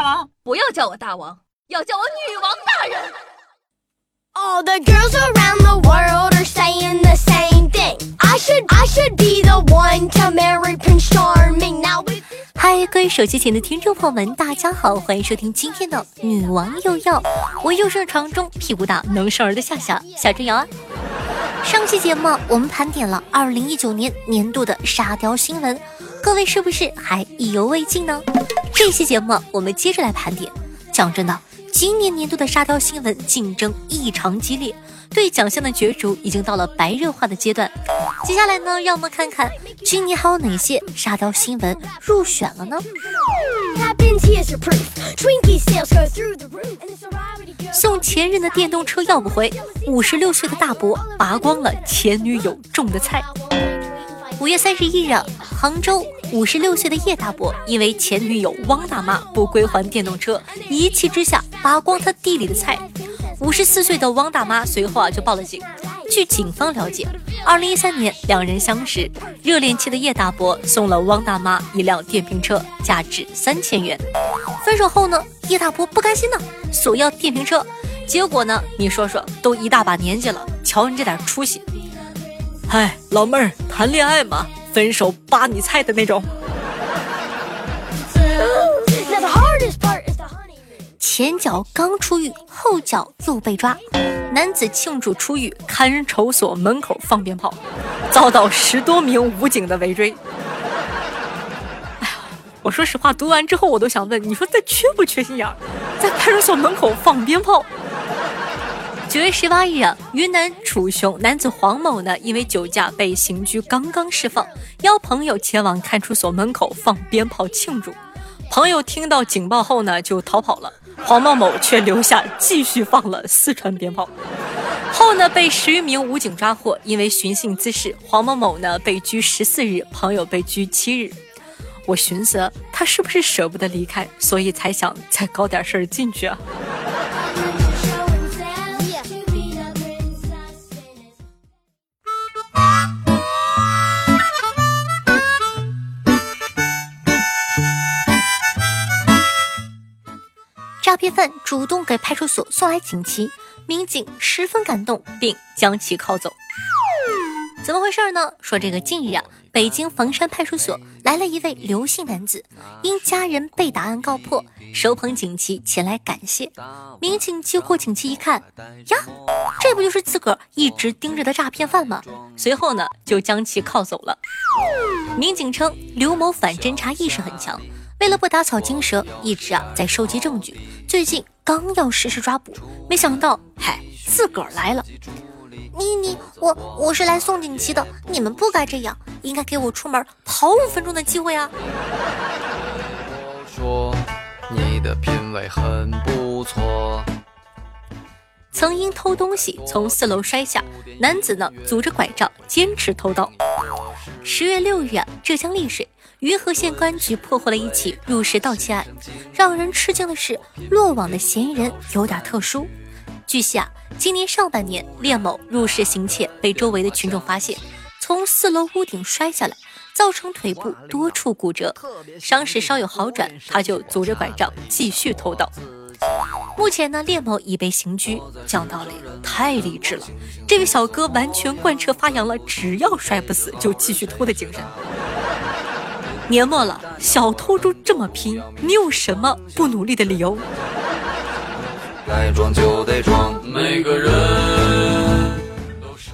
大王，不要叫我大王，要叫我女王大人。All the girls around the world are saying the same thing. I should, I should be the one to marry Prince Charming. Now with 嗨，各位手机前的听众朋友们，大家好，欢迎收听今天的女王又要，我又是床中屁股大能生儿的夏夏夏春瑶啊。上期节目我们盘点了二零一九年年度的沙雕新闻，各位是不是还意犹未尽呢？这期节目我们接着来盘点。讲真的，今年年度的沙雕新闻竞争异常激烈，对奖项的角逐已经到了白热化的阶段。接下来呢，让我们看看今年还有哪些沙雕新闻入选了呢.送前任的电动车要不回，五十六岁的大伯拔光了前女友种的菜。五月三十一日，杭州五十六岁的叶大伯因为前女友汪大妈不归还电动车，一气之下拔光他地里的菜。五十四岁的汪大妈随后啊就报了警。据警方了解，二零一三年两人相识，热恋期的叶大伯送了汪大妈一辆电瓶车，价值三千元。分手后呢，叶大伯不甘心呢，索要电瓶车。结果呢，你说说，都一大把年纪了，瞧你这点出息。嗨，老妹儿，谈恋爱嘛，分手扒你菜的那种。前脚刚出狱，后脚又被抓。男子庆祝出狱，看守所门口放鞭炮，遭到十多名武警的围追。哎呀，我说实话，读完之后我都想问，你说这缺不缺心眼儿？在派出所门口放鞭炮。九月十八日啊，云南楚雄男子黄某呢，因为酒驾被刑拘，刚刚释放，邀朋友前往看守所门口放鞭炮庆祝。朋友听到警报后呢，就逃跑了。黄某某却留下继续放了四川鞭炮。后呢，被十余名武警抓获，因为寻衅滋事，黄某某呢被拘十四日，朋友被拘七日。我寻思他是不是舍不得离开，所以才想再搞点事儿进去啊？犯主动给派出所送来锦旗，民警十分感动，并将其铐走。怎么回事呢？说这个近日啊，北京房山派出所来了一位刘姓男子，因家人被打案告破，手捧锦旗前来感谢。民警接过锦旗一看，呀，这不就是自个儿一直盯着的诈骗犯吗？随后呢，就将其铐走了。民警称，刘某反侦查意识很强，为了不打草惊蛇，一直啊在收集证据。最近刚要实施抓捕，没想到，嗨，自个儿来了。你你我我是来送锦旗的，你们不该这样，应该给我出门跑五分钟的机会啊！说你的品味很不错。曾因偷东西从四楼摔下，男子呢拄着拐杖坚持偷盗。十月六日啊，浙江丽水余河县公安局破获了一起入室盗窃案。让人吃惊的是，落网的嫌疑人有点特殊。据悉啊，今年上半年，练某入室行窃，被周围的群众发现，从四楼屋顶摔下来，造成腿部多处骨折，伤势稍有好转，他就拄着拐杖继续偷盗。目前呢，聂某已被刑拘。讲道理，太励志了，这位小哥完全贯彻发扬了只要摔不死就继续偷的精神。年末了，小偷都这么拼，你有什么不努力的理由？该装就得装，每个人都是。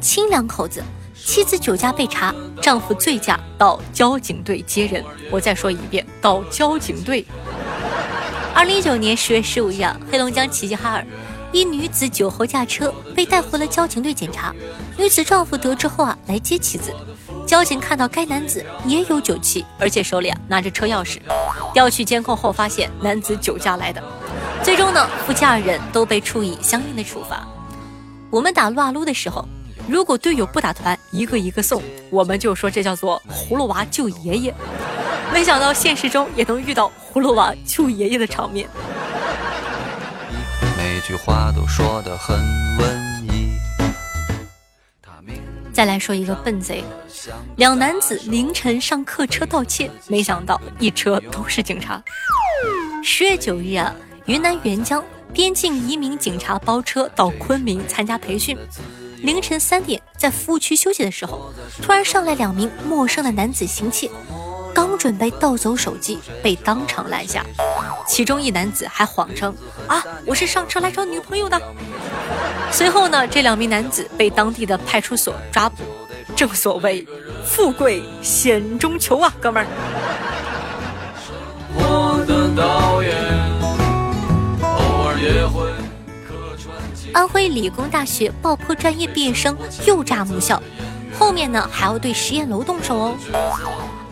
亲两口子，妻子酒驾被查，丈夫醉驾到交警队接人。我再说一遍，到交警队。二零一九年十月十五日啊，黑龙江齐齐哈尔，一女子酒后驾车被带回了交警队检查。女子丈夫得知后啊，来接妻子。交警看到该男子也有酒气，而且手里啊拿着车钥匙，调取监控后发现男子酒驾来的。最终呢，夫妻二人都被处以相应的处罚。我们打撸啊撸的时候，如果队友不打团，一个一个送，我们就说这叫做葫芦娃救爷爷。没想到现实中也能遇到葫芦娃救爷爷的场面。每句话都说得很文艺。再来说一个笨贼，两男子凌晨上客车盗窃，没想到一车都是警察。十月九日啊，云南沅江边境移民警察包车到昆明参加培训，凌晨三点在服务区休息的时候，突然上来两名陌生的男子行窃，刚准备盗走手机，被当场拦下。其中一男子还谎称啊，我是上车来找女朋友的。随后呢，这两名男子被当地的派出所抓捕。正所谓，富贵险中求啊，哥们儿。安徽理工大学爆破专业毕业生又炸母校，后面呢还要对实验楼动手哦。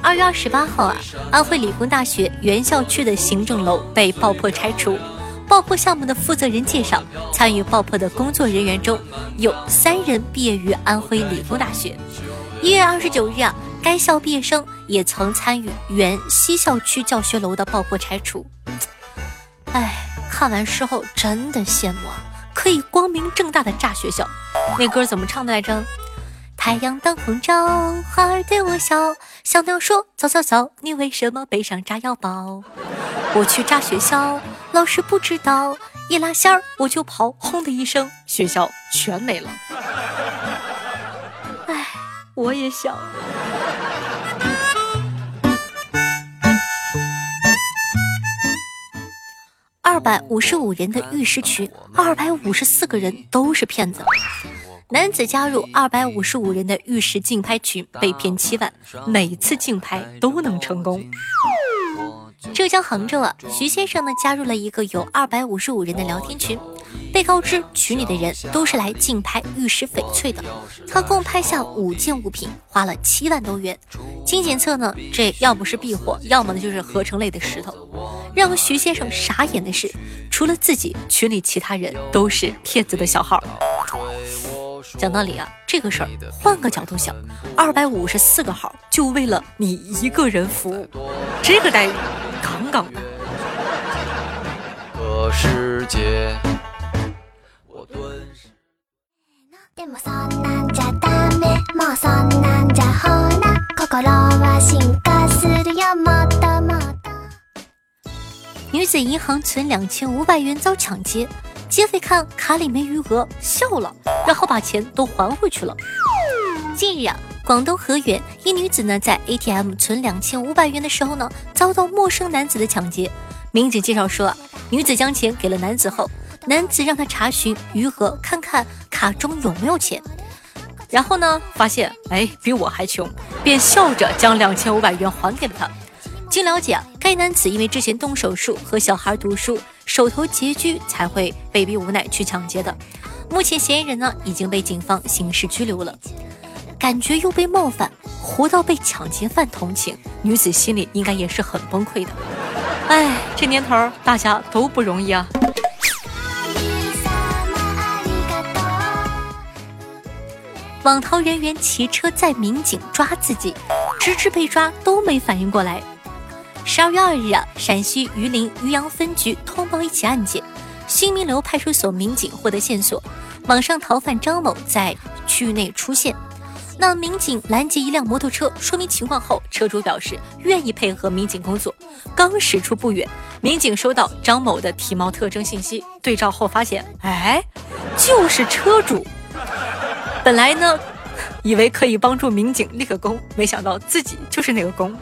二月二十八号啊，安徽理工大学原校区的行政楼被爆破拆除。爆破项目的负责人介绍，参与爆破的工作人员中有三人毕业于安徽理工大学。一月二十九日啊，该校毕业生也曾参与原西校区教学楼的爆破拆除。哎，看完事后真的羡慕啊，可以光明正大的炸学校。那歌怎么唱的来着？太阳当空照，花儿对我笑，小鸟说：早早早，你为什么背上炸药包？我去炸学校，老师不知道，一拉线儿我就跑，轰的一声，学校全没了。哎，我也想。二百五十五人的玉石群，二百五十四个人都是骗子。男子加入二百五十五人的玉石竞拍群，被骗七万，每次竞拍都能成功。浙江杭州啊，徐先生呢加入了一个有二百五十五人的聊天群，被告知群里的人都是来竞拍玉石翡翠的，他共拍下五件物品，花了七万多元。经检测呢，这要么是避火，要么呢就是合成类的石头。让徐先生傻眼的是，除了自己，群里其他人都是骗子的小号。讲道理啊，这个事儿换个角度想，二百五十四个号就为了你一个人服务，这个待遇杠杠的。世界，我顿时。女子银行存两千五百元遭抢劫。劫匪看卡里没余额，笑了，然后把钱都还回去了。近日啊，广东河源一女子呢在 ATM 存两千五百元的时候呢，遭到陌生男子的抢劫。民警介绍说啊，女子将钱给了男子后，男子让她查询余额，看看卡中有没有钱。然后呢，发现哎比我还穷，便笑着将两千五百元还给了他。经了解，啊该男子因为之前动手术和小孩读书。手头拮据才会被逼无奈去抢劫的。目前嫌疑人呢已经被警方刑事拘留了。感觉又被冒犯，活到被抢劫犯同情，女子心里应该也是很崩溃的。哎，这年头大家都不容易啊。网逃人员骑车载民警抓自己，直至被抓都没反应过来。十二月二日啊，陕西榆林榆阳分局通报一起案件，新民楼派出所民警获得线索，网上逃犯张某在区域内出现。那民警拦截一辆摩托车，说明情况后，车主表示愿意配合民警工作。刚驶出不远，民警收到张某的体貌特征信息，对照后发现，哎，就是车主。本来呢，以为可以帮助民警立个功，没想到自己就是那个功。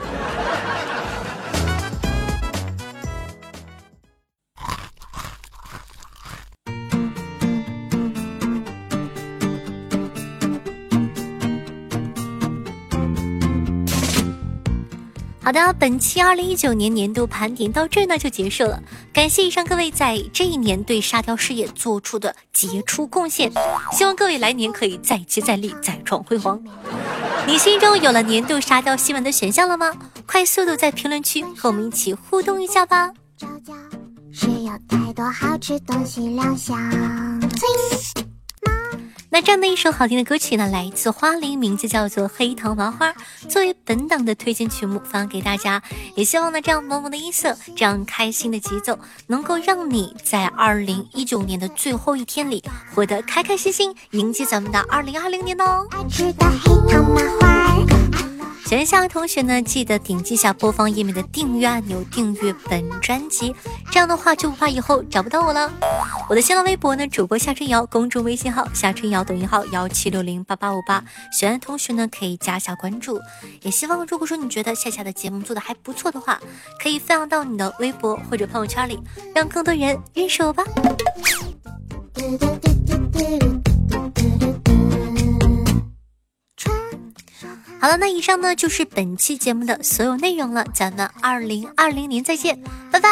好的，本期二零一九年年度盘点到这呢就结束了。感谢以上各位在这一年对沙雕事业做出的杰出贡献，希望各位来年可以再接再厉，再创辉煌。你心中有了年度沙雕新闻的选项了吗？快速度在评论区和我们一起互动一下吧。是有太多好吃东西亮相。那这样的一首好听的歌曲呢，来自花铃，名字叫做《黑糖麻花》，作为本档的推荐曲目发给大家。也希望呢，这样萌萌的音色，这样开心的节奏，能够让你在二零一九年的最后一天里，活得开开心心，迎接咱们的二零二零年哦。喜欢夏的同学呢，记得点击一下播放页面的订阅按钮，订阅本专辑，这样的话就不怕以后找不到我了。我的新浪微博呢，主播夏春瑶，公众微信号夏春瑶，抖音号幺七六零八八五八，喜欢的同学呢可以加下关注。也希望如果说你觉得夏夏的节目做的还不错的话，可以分享到你的微博或者朋友圈里，让更多人认识我吧。好了，那以上呢就是本期节目的所有内容了，咱们二零二零年再见，拜拜。